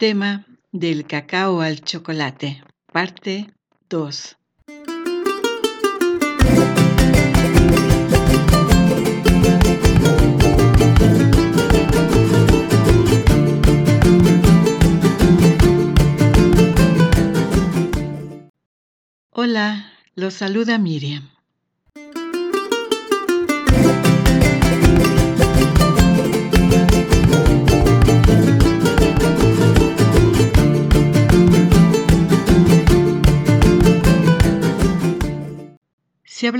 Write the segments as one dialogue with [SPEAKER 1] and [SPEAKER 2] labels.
[SPEAKER 1] Tema del cacao al chocolate, parte 2. Hola, los saluda Miriam.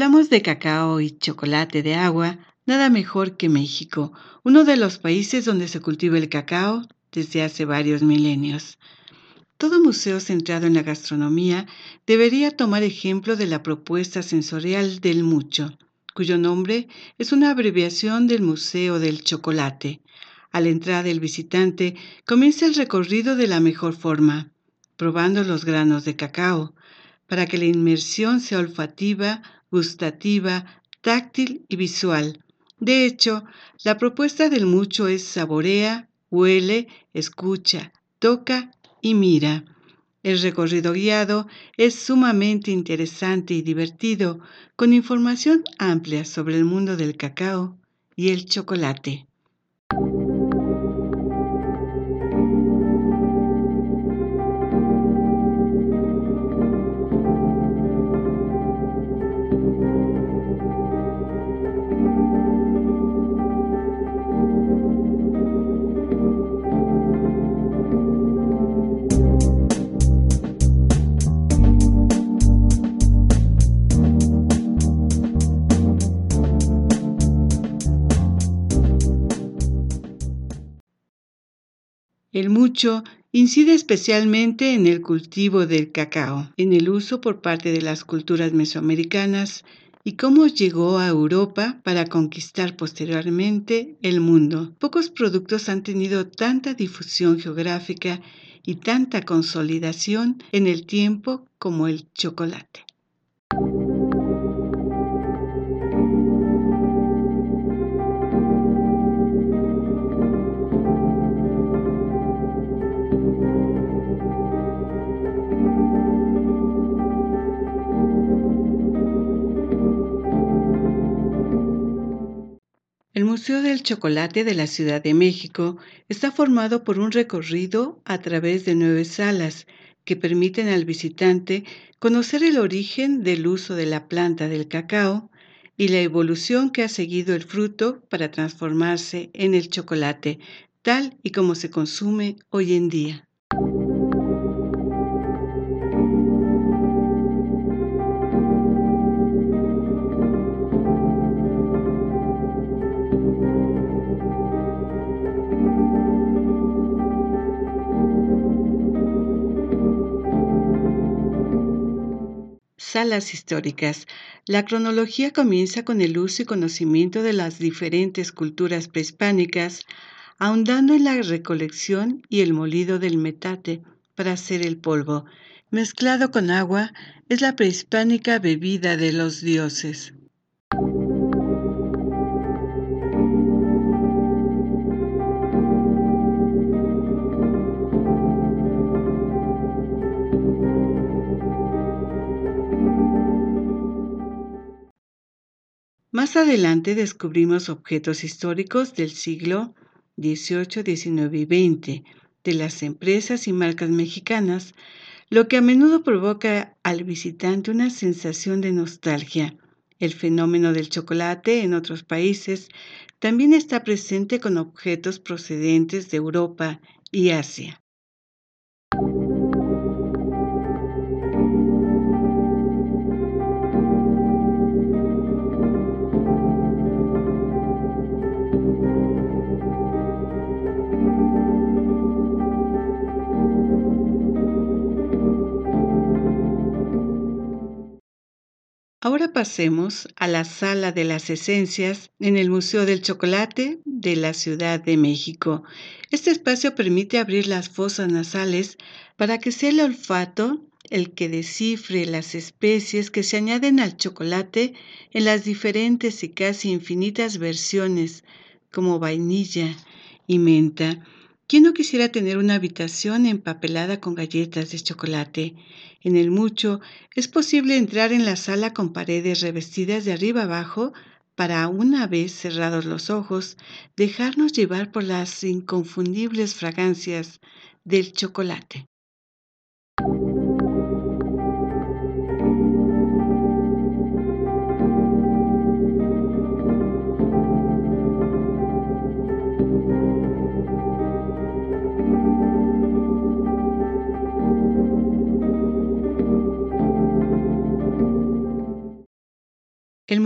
[SPEAKER 1] Hablamos de cacao y chocolate de agua, nada mejor que México, uno de los países donde se cultiva el cacao desde hace varios milenios. Todo museo centrado en la gastronomía debería tomar ejemplo de la propuesta sensorial del Mucho, cuyo nombre es una abreviación del Museo del Chocolate. Al entrar el visitante comienza el recorrido de la mejor forma, probando los granos de cacao, para que la inmersión sea olfativa, gustativa, táctil y visual. De hecho, la propuesta del mucho es saborea, huele, escucha, toca y mira. El recorrido guiado es sumamente interesante y divertido, con información amplia sobre el mundo del cacao y el chocolate. El mucho incide especialmente en el cultivo del cacao, en el uso por parte de las culturas mesoamericanas y cómo llegó a Europa para conquistar posteriormente el mundo. Pocos productos han tenido tanta difusión geográfica y tanta consolidación en el tiempo como el chocolate. Museo del Chocolate de la Ciudad de México está formado por un recorrido a través de nueve salas que permiten al visitante conocer el origen del uso de la planta del cacao y la evolución que ha seguido el fruto para transformarse en el chocolate, tal y como se consume hoy en día. Salas históricas. La cronología comienza con el uso y conocimiento de las diferentes culturas prehispánicas, ahondando en la recolección y el molido del metate para hacer el polvo. Mezclado con agua, es la prehispánica bebida de los dioses. Más adelante descubrimos objetos históricos del siglo XVIII, XIX y XX de las empresas y marcas mexicanas, lo que a menudo provoca al visitante una sensación de nostalgia. El fenómeno del chocolate en otros países también está presente con objetos procedentes de Europa y Asia. Ahora pasemos a la Sala de las Esencias en el Museo del Chocolate de la Ciudad de México. Este espacio permite abrir las fosas nasales para que sea el olfato el que descifre las especies que se añaden al chocolate en las diferentes y casi infinitas versiones, como vainilla y menta. ¿Quién no quisiera tener una habitación empapelada con galletas de chocolate? En el mucho es posible entrar en la sala con paredes revestidas de arriba abajo para, una vez cerrados los ojos, dejarnos llevar por las inconfundibles fragancias del chocolate.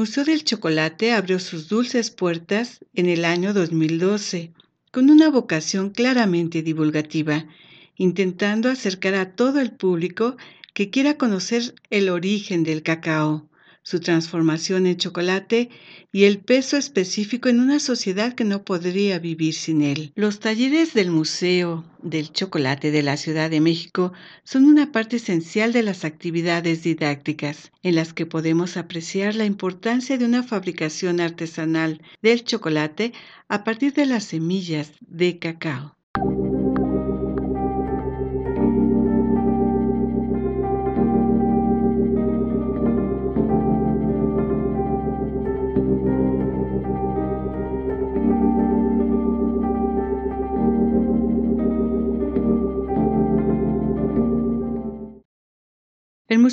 [SPEAKER 1] Museo del Chocolate abrió sus dulces puertas en el año 2012 con una vocación claramente divulgativa, intentando acercar a todo el público que quiera conocer el origen del cacao, su transformación en chocolate y el peso específico en una sociedad que no podría vivir sin él. Los talleres del Museo del Chocolate de la Ciudad de México son una parte esencial de las actividades didácticas, en las que podemos apreciar la importancia de una fabricación artesanal del chocolate a partir de las semillas de cacao.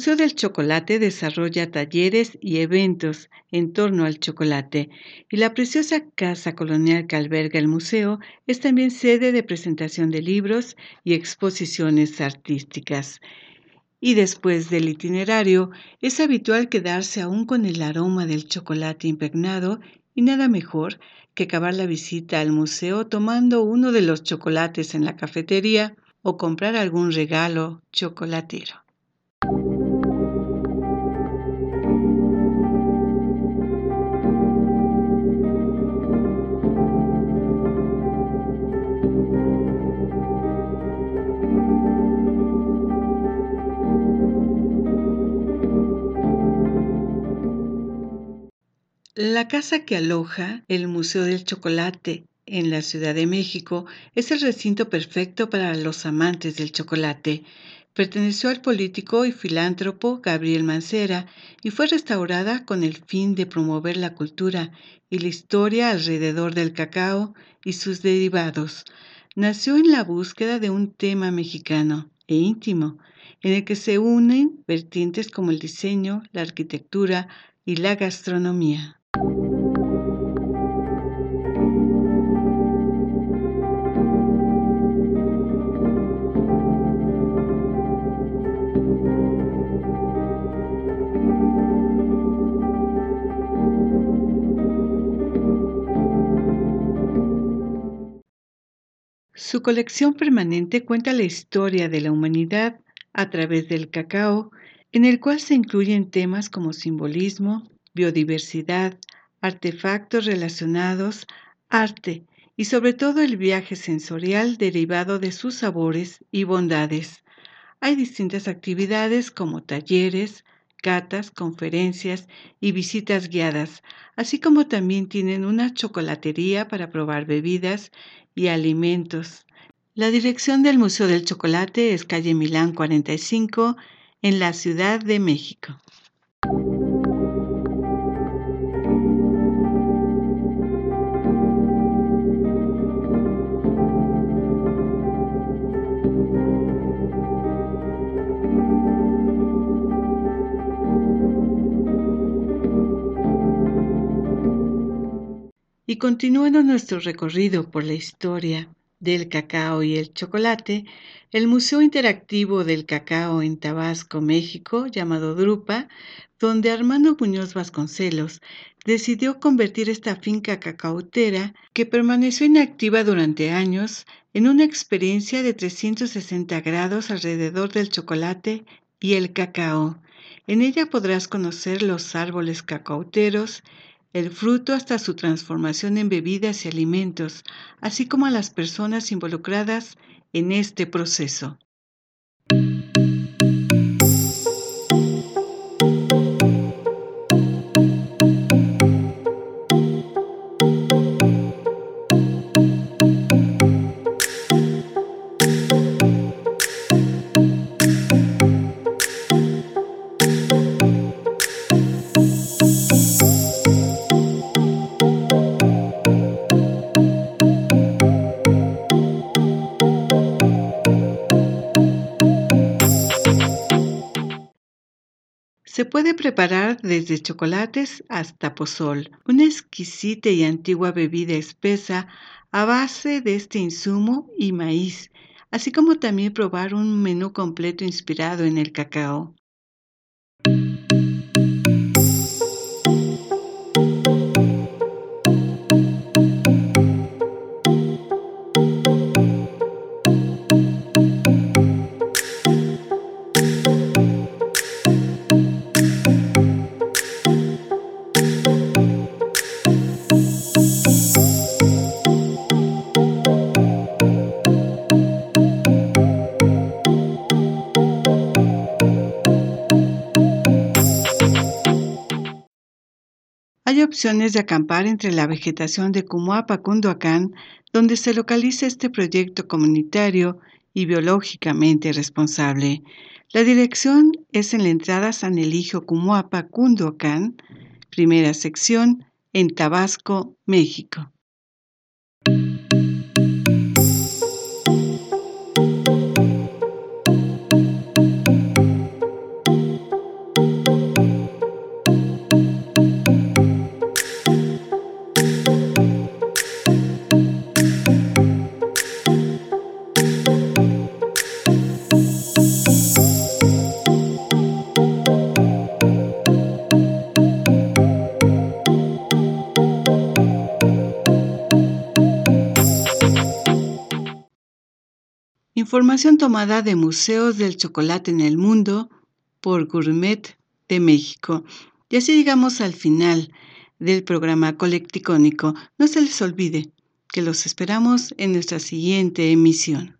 [SPEAKER 1] Museo del Chocolate desarrolla talleres y eventos en torno al chocolate y la preciosa casa colonial que alberga el museo es también sede de presentación de libros y exposiciones artísticas. Y después del itinerario, es habitual quedarse aún con el aroma del chocolate impregnado y nada mejor que acabar la visita al museo tomando uno de los chocolates en la cafetería o comprar algún regalo chocolatero. La casa que aloja el Museo del Chocolate en la Ciudad de México es el recinto perfecto para los amantes del chocolate. Perteneció al político y filántropo Gabriel Mancera y fue restaurada con el fin de promover la cultura y la historia alrededor del cacao y sus derivados. Nació en la búsqueda de un tema mexicano e íntimo, en el que se unen vertientes como el diseño, la arquitectura y la gastronomía. Su colección permanente cuenta la historia de la humanidad a través del cacao, en el cual se incluyen temas como simbolismo, biodiversidad, artefactos relacionados, arte y sobre todo el viaje sensorial derivado de sus sabores y bondades. Hay distintas actividades como talleres, catas, conferencias y visitas guiadas, así como también tienen una chocolatería para probar bebidas y alimentos. La dirección del Museo del Chocolate es calle Milán 45 en la Ciudad de México. Continuando nuestro recorrido por la historia del cacao y el chocolate, el Museo Interactivo del Cacao en Tabasco, México, llamado Drupa, donde Armando Muñoz Vasconcelos decidió convertir esta finca cacautera, que permaneció inactiva durante años, en una experiencia de 360 grados alrededor del chocolate y el cacao. En ella podrás conocer los árboles cacauteros, el fruto hasta su transformación en bebidas y alimentos, así como a las personas involucradas en este proceso. Se puede preparar desde chocolates hasta pozol, una exquisita y antigua bebida espesa a base de este insumo y maíz, así como también probar un menú completo inspirado en el cacao. Opciones de acampar entre la vegetación de Cumuapa, Cunduacán, donde se localiza este proyecto comunitario y biológicamente responsable. La dirección es en la entrada San Eligio Cumuapa, Cunduacán, primera sección, en Tabasco, México. Información tomada de Museos del Chocolate en el Mundo por Gourmet de México. Y así llegamos al final del programa Colecticónico. No se les olvide que los esperamos en nuestra siguiente emisión.